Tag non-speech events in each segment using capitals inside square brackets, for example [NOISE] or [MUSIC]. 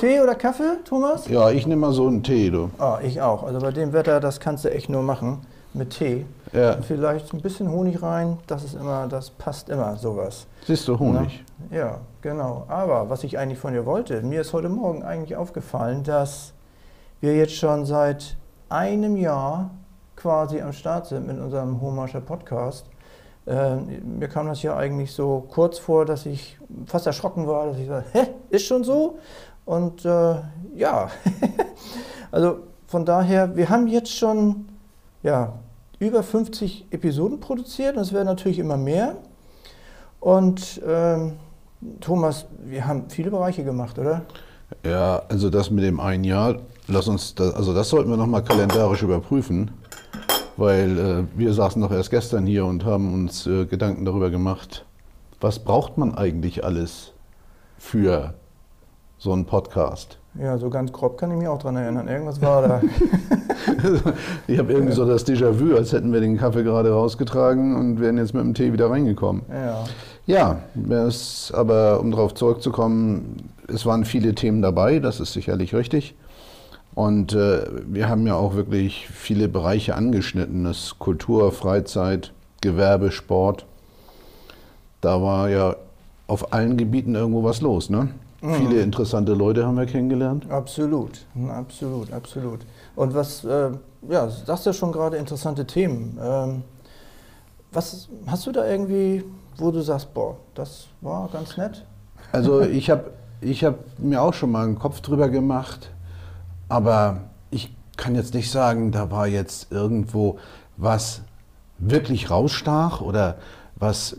Tee oder Kaffee, Thomas? Ja, ich nehme mal so einen Tee, du. Ah, ich auch. Also bei dem Wetter, das kannst du echt nur machen mit Tee. Ja. Und vielleicht ein bisschen Honig rein, das ist immer, das passt immer, sowas. Siehst du, Honig. Na? Ja, genau. Aber was ich eigentlich von dir wollte, mir ist heute Morgen eigentlich aufgefallen, dass wir jetzt schon seit einem Jahr quasi am Start sind mit unserem Hohmarscher Podcast. Äh, mir kam das ja eigentlich so kurz vor, dass ich fast erschrocken war, dass ich sage, hä, ist schon so? Und äh, ja, [LAUGHS] also von daher, wir haben jetzt schon ja, über 50 Episoden produziert es werden natürlich immer mehr. Und ähm, Thomas, wir haben viele Bereiche gemacht, oder? Ja, also das mit dem ein Jahr, lass uns, das, also das sollten wir nochmal kalendarisch überprüfen, weil äh, wir saßen doch erst gestern hier und haben uns äh, Gedanken darüber gemacht, was braucht man eigentlich alles für so einen Podcast? Ja, so ganz grob kann ich mich auch dran erinnern. Irgendwas war da. [LAUGHS] ich habe irgendwie so das Déjà-vu, als hätten wir den Kaffee gerade rausgetragen und wären jetzt mit dem Tee wieder reingekommen. Ja. Ja, es, aber um darauf zurückzukommen, es waren viele Themen dabei, das ist sicherlich richtig. Und äh, wir haben ja auch wirklich viele Bereiche angeschnitten. Das Kultur, Freizeit, Gewerbe, Sport. Da war ja auf allen Gebieten irgendwo was los, ne? Mhm. Viele interessante Leute haben wir kennengelernt. Absolut, absolut, absolut. Und was, äh, ja, sagst ja schon gerade interessante Themen. Ähm, was hast du da irgendwie, wo du sagst, boah, das war ganz nett? Also [LAUGHS] ich habe ich hab mir auch schon mal einen Kopf drüber gemacht, aber ich kann jetzt nicht sagen, da war jetzt irgendwo was wirklich rausstach oder was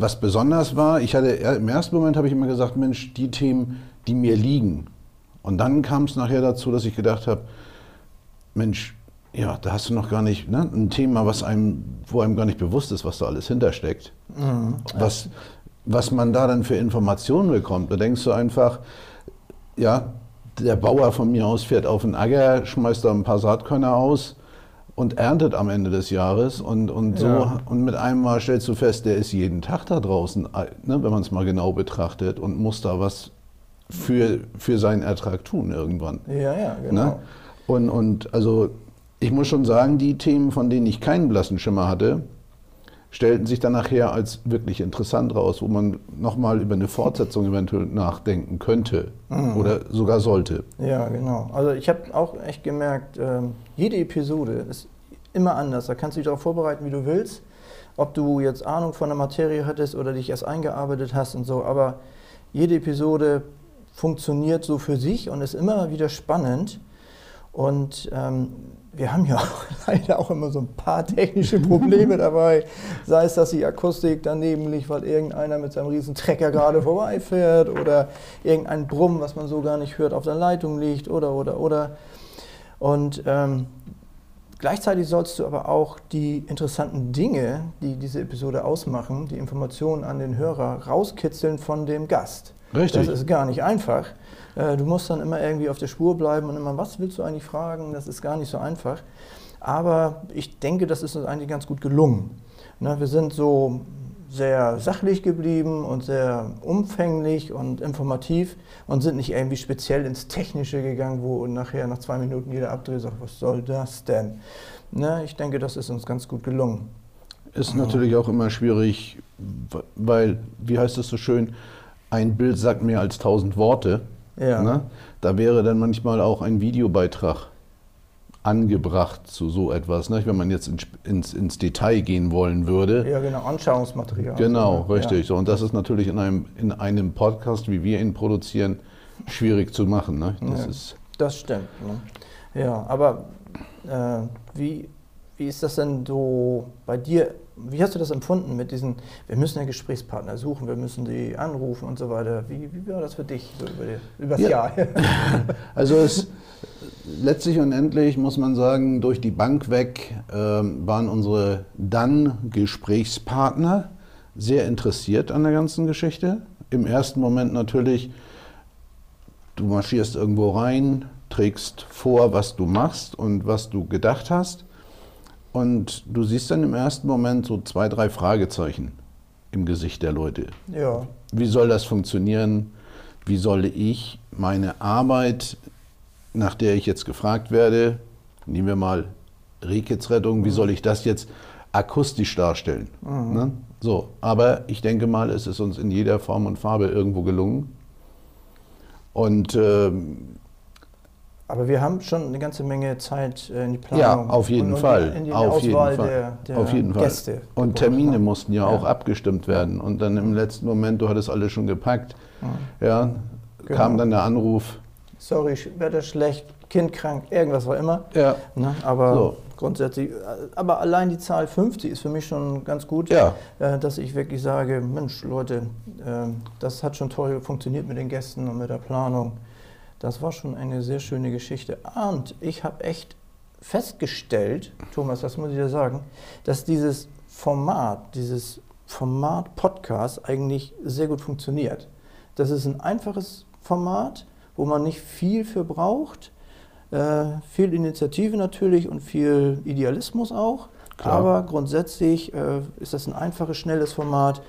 was besonders war, ich hatte im ersten Moment habe ich immer gesagt, Mensch, die Themen, die mir liegen. Und dann kam es nachher dazu, dass ich gedacht habe, Mensch, ja, da hast du noch gar nicht ne, ein Thema, was einem, wo einem gar nicht bewusst ist, was da alles hintersteckt. Mhm. Was, was man da dann für Informationen bekommt. Da denkst du einfach, ja, der Bauer von mir aus fährt auf den Acker, schmeißt da ein paar Saatkörner aus und erntet am Ende des Jahres und, und so ja. und mit einem Mal stellst du fest, der ist jeden Tag da draußen, ne, wenn man es mal genau betrachtet und muss da was für, für seinen Ertrag tun irgendwann. Ja, ja, genau. Ne? Und, und also ich muss schon sagen, die Themen, von denen ich keinen blassen Schimmer hatte, stellten sich dann nachher als wirklich interessant raus, wo man nochmal über eine Fortsetzung eventuell nachdenken könnte mhm. oder sogar sollte. Ja, genau. Also ich habe auch echt gemerkt, ähm, jede Episode ist immer anders. Da kannst du dich darauf vorbereiten, wie du willst. Ob du jetzt Ahnung von der Materie hattest oder dich erst eingearbeitet hast und so. Aber jede Episode funktioniert so für sich und ist immer wieder spannend. Und ähm, wir haben ja auch [LAUGHS] leider auch immer so ein paar technische Probleme [LAUGHS] dabei. Sei es, dass die Akustik daneben liegt, weil irgendeiner mit seinem riesen Trecker gerade [LAUGHS] vorbeifährt oder irgendein Brumm, was man so gar nicht hört, auf der Leitung liegt oder, oder, oder. Und ähm, gleichzeitig sollst du aber auch die interessanten Dinge, die diese Episode ausmachen, die Informationen an den Hörer rauskitzeln von dem Gast. Richtig. Das ist gar nicht einfach. Äh, du musst dann immer irgendwie auf der Spur bleiben und immer, was willst du eigentlich fragen? Das ist gar nicht so einfach. Aber ich denke, das ist uns eigentlich ganz gut gelungen. Ne, wir sind so sehr sachlich geblieben und sehr umfänglich und informativ und sind nicht irgendwie speziell ins Technische gegangen, wo nachher nach zwei Minuten jeder abdreht und sagt, was soll das denn? Ne, ich denke, das ist uns ganz gut gelungen. Ist natürlich auch immer schwierig, weil, wie heißt es so schön, ein Bild sagt mehr als tausend Worte. Ja. Ne? Da wäre dann manchmal auch ein Videobeitrag angebracht zu so etwas, ne? wenn man jetzt ins, ins, ins, Detail gehen wollen würde. Ja, genau, Anschauungsmaterial. Genau, also, richtig. Ja. So, und das ist natürlich in einem, in einem Podcast, wie wir ihn produzieren, schwierig zu machen. Ne? Das, ja, ist das stimmt. Ne? Ja, aber äh, wie, wie ist das denn so bei dir wie hast du das empfunden mit diesen, wir müssen ja Gesprächspartner suchen, wir müssen die anrufen und so weiter. Wie, wie war das für dich so über, die, über das ja. Jahr? [LAUGHS] also es, letztlich und endlich muss man sagen, durch die Bank weg äh, waren unsere dann Gesprächspartner sehr interessiert an der ganzen Geschichte. Im ersten Moment natürlich, du marschierst irgendwo rein, trägst vor, was du machst und was du gedacht hast. Und du siehst dann im ersten Moment so zwei, drei Fragezeichen im Gesicht der Leute. Ja. Wie soll das funktionieren? wie soll ich meine Arbeit, nach der ich jetzt gefragt werde, nehmen wir mal Rehkitzrettung, wie soll ich das jetzt akustisch darstellen? Mhm. Ne? So, aber ich denke mal, es ist uns in jeder Form und Farbe irgendwo gelungen. Und ähm, Aber wir haben schon eine ganze Menge Zeit äh, in die ja, Planung. auf jeden und, und Fall. In die auf jeden Auswahl Fall. Der, der auf jeden Fall. Gäste. Und Termine mussten ja, Ja. auch abgestimmt werden. Und dann im letzten Moment, du hattest alles schon gepackt, Ja. ja, Genau. kam dann der Anruf. Sorry, sch- Wetter schlecht, Kind krank, irgendwas war immer. Ja, Ne? Aber So. grundsätzlich, äh, aber allein die Zahl 50 ist für mich schon ganz gut, ja, äh, dass ich wirklich sage, Mensch, Leute, äh, das hat schon toll funktioniert mit den Gästen und mit der Planung. Das war schon eine sehr schöne Geschichte. Und ich habe echt festgestellt, Thomas, das muss ich dir sagen, dass dieses Format, dieses Format Podcast eigentlich sehr gut funktioniert. Das ist ein einfaches Format, wo man nicht viel für braucht. Äh, viel Initiative natürlich und viel Idealismus auch. Klar. Aber grundsätzlich äh, ist das ein einfaches, schnelles Format,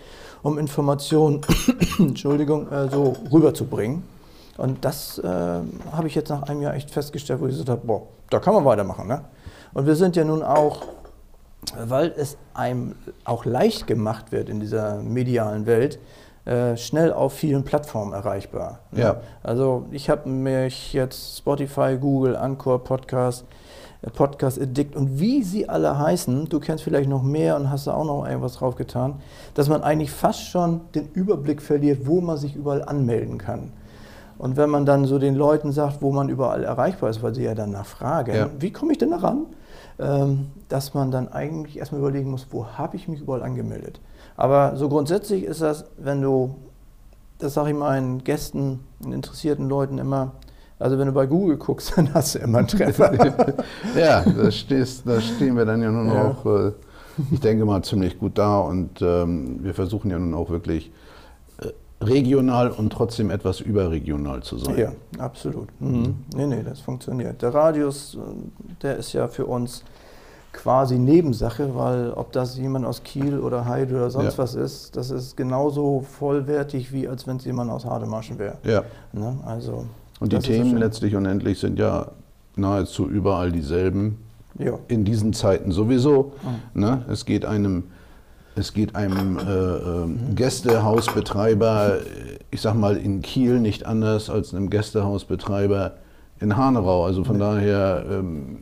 um Informationen [COUGHS] Entschuldigung, äh, so rüberzubringen. Und das äh, habe ich jetzt nach einem Jahr echt festgestellt, wo ich gesagt habe, boah, da kann man weitermachen. Ne? Und wir sind ja nun auch, weil es einem auch leicht gemacht wird in dieser medialen Welt, äh, schnell auf vielen Plattformen erreichbar. ne? Ja. Also ich habe mich jetzt Spotify, Google, Anchor, Podcast, äh, Podcast Addict und wie sie alle heißen, du kennst vielleicht noch mehr und hast da auch noch irgendwas drauf getan, dass man eigentlich fast schon den Überblick verliert, wo man sich überall anmelden kann. Und wenn man dann so den Leuten sagt, wo man überall erreichbar ist, weil sie ja danach fragen, Ja. wie komme ich denn da ran? Ähm, dass man dann eigentlich erstmal überlegen muss, wo habe ich mich überall angemeldet. Aber so grundsätzlich ist das, wenn du, das sage ich meinen Gästen und interessierten Leuten immer, also wenn du bei Google guckst, [LAUGHS] dann hast du immer einen Treffer. [LAUGHS] ja da, stehst, da stehen wir dann ja nun Ja. auch, äh, ich denke mal, ziemlich gut da. Und ähm, wir versuchen ja nun auch wirklich äh, regional und trotzdem etwas überregional zu sein. ja, absolut. Mhm. Nee, nee, das funktioniert. Der Radius, äh, der ist ja für uns quasi Nebensache, weil ob das jemand aus Kiel oder Heide oder sonst Ja. was ist, das ist genauso vollwertig, wie als wenn es jemand aus Hademarschen wäre. Ja. Ne? Also, Und die Themen letztlich und endlich sind ja nahezu überall dieselben. Ja. In diesen Zeiten sowieso. Mhm. Ne? Es geht einem, es geht einem äh, äh, Mhm. Gästehausbetreiber, ich sag mal in Kiel nicht anders als einem Gästehausbetreiber in Hanau. Also von Nee. daher ähm,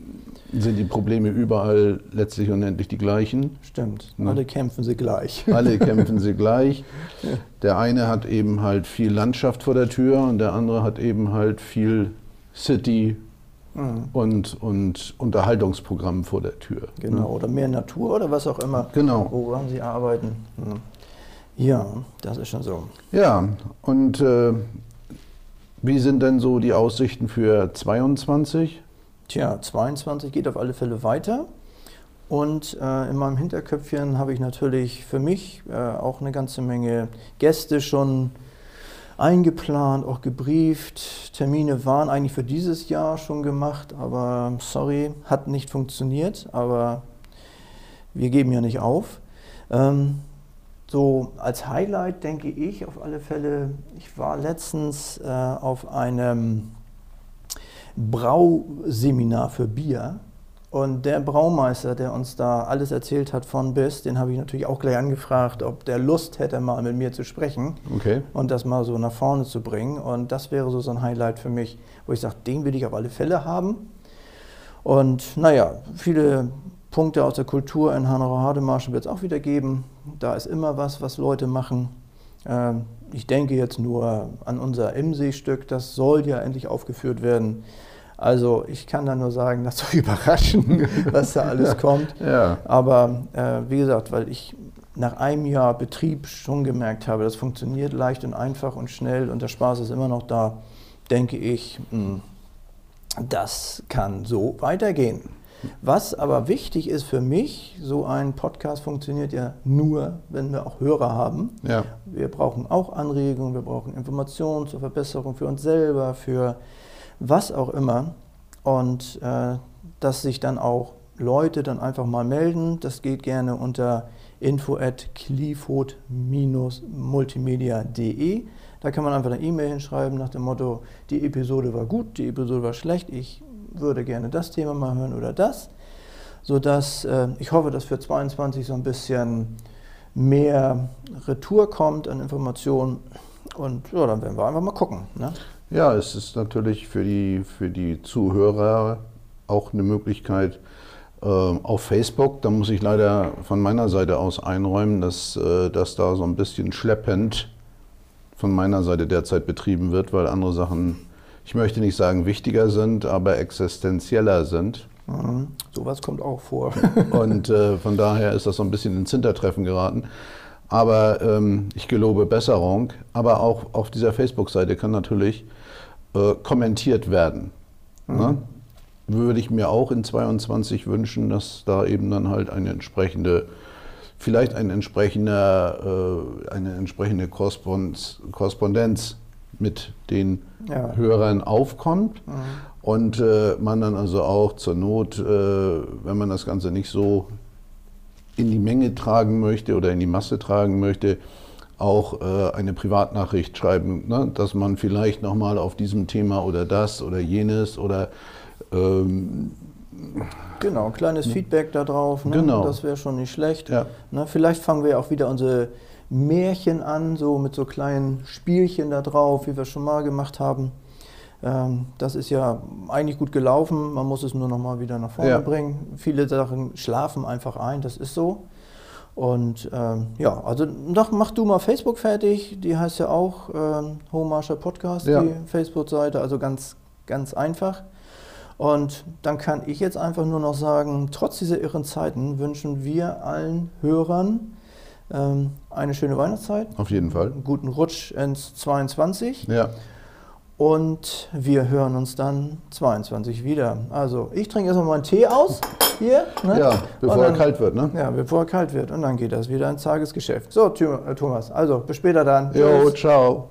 sind die Probleme überall letztlich und endlich die gleichen. Stimmt. Ne? Alle kämpfen sie gleich. [LAUGHS] Alle kämpfen sie gleich. Ja. Der eine hat eben halt viel Landschaft vor der Tür und der andere hat eben halt viel City Mhm. und, und Unterhaltungsprogramm vor der Tür. Genau, oder mehr Natur oder was auch immer, Genau. woran sie arbeiten. Hm. Ja, das ist schon so. Ja, und äh, wie sind denn so die Aussichten für 22? Tja, 22 geht auf alle Fälle weiter. Und äh, in meinem Hinterköpfchen habe ich natürlich für mich äh, auch eine ganze Menge Gäste schon eingeplant, auch gebrieft. Termine waren eigentlich für dieses Jahr schon gemacht, aber sorry, hat nicht funktioniert. Aber wir geben ja nicht auf. Ähm, so als Highlight denke ich auf alle Fälle, ich war letztens äh, auf einem Brauseminar für Bier. Und der Braumeister, der uns da alles erzählt hat von bis, den habe ich natürlich auch gleich angefragt, ob der Lust hätte, mal mit mir zu sprechen Okay. und das mal so nach vorne zu bringen. Und das wäre so, so ein Highlight für mich, wo ich sage, den will ich auf alle Fälle haben. Und naja, viele Punkte aus der Kultur in Hanau-Hademarschen wird es auch wieder geben. Da ist immer was, was Leute machen. Ähm, ich denke jetzt nur an unser Imsee-Stück, das soll ja endlich aufgeführt werden. Also ich kann da nur sagen, [LAUGHS] lasst euch überraschen, [LAUGHS] was da alles kommt. Ja. Aber äh, wie gesagt, weil ich nach einem Jahr Betrieb schon gemerkt habe, das funktioniert leicht und einfach und schnell und der Spaß ist immer noch da, denke ich, mh, das kann so weitergehen. Was aber wichtig ist für mich, so ein Podcast funktioniert ja nur, wenn wir auch Hörer haben. Ja. Wir brauchen auch Anregungen, wir brauchen Informationen zur Verbesserung für uns selber, für was auch immer. Und äh, dass sich dann auch Leute dann einfach mal melden. Das geht gerne unter info at multimediade Da kann man einfach eine E-Mail hinschreiben nach dem Motto, die Episode war gut, die Episode war schlecht, ich würde gerne das Thema mal hören oder das. Sodass äh, ich hoffe, dass für 22 so ein bisschen mehr Retour kommt an Informationen. Und ja, dann werden wir einfach mal gucken. Ne? Ja, es ist natürlich für die, für die Zuhörer auch eine Möglichkeit, äh, auf Facebook, da muss ich leider von meiner Seite aus einräumen, dass, äh, dass da so ein bisschen schleppend von meiner Seite derzeit betrieben wird, weil andere Sachen, ich möchte nicht sagen wichtiger sind, aber existenzieller sind. Mhm. Sowas kommt auch vor. [LAUGHS] Und äh, von daher ist das so ein bisschen ins Hintertreffen geraten. Aber ähm, ich gelobe Besserung. Aber auch auf dieser Facebook-Seite kann natürlich äh, kommentiert werden. Mhm. Ne? würde ich mir auch in 22 wünschen, dass da eben dann halt eine entsprechende, vielleicht ein entsprechender, äh, eine entsprechende Korrespondenz mit den ja. Hörern aufkommt mhm. und äh, man dann also auch zur Not, äh, wenn man das Ganze nicht so in die Menge tragen möchte oder in die Masse tragen möchte, auch äh, eine Privatnachricht schreiben, ne? dass man vielleicht nochmal auf diesem Thema oder das oder jenes oder ähm, genau, ein kleines ne? Feedback darauf, ne? genau. das wäre schon nicht schlecht. Ja. Ne? Vielleicht fangen wir auch wieder unsere Märchen an, so mit so kleinen Spielchen da drauf, wie wir schon mal gemacht haben. Ähm, das ist ja eigentlich gut gelaufen, man muss es nur noch mal wieder nach vorne ja. bringen. Viele Sachen schlafen einfach ein, das ist so. Und ähm, ja, also doch, mach du mal Facebook fertig, die heißt ja auch ähm, Home Marshall Podcast, ja. die Facebook-Seite, also ganz, ganz einfach. Und dann kann ich jetzt einfach nur noch sagen, trotz dieser irren Zeiten wünschen wir allen Hörern ähm, eine schöne Weihnachtszeit. Auf jeden Fall. Einen guten Rutsch ins 22. Ja. Und wir hören uns dann 22 wieder. Also ich trinke erstmal meinen Tee aus hier. Ne? Ja, bevor dann, er kalt wird, ne? Ja, bevor er kalt wird. Und dann geht das wieder ins Tagesgeschäft. So, Thomas, also bis später dann. Jo, ciao.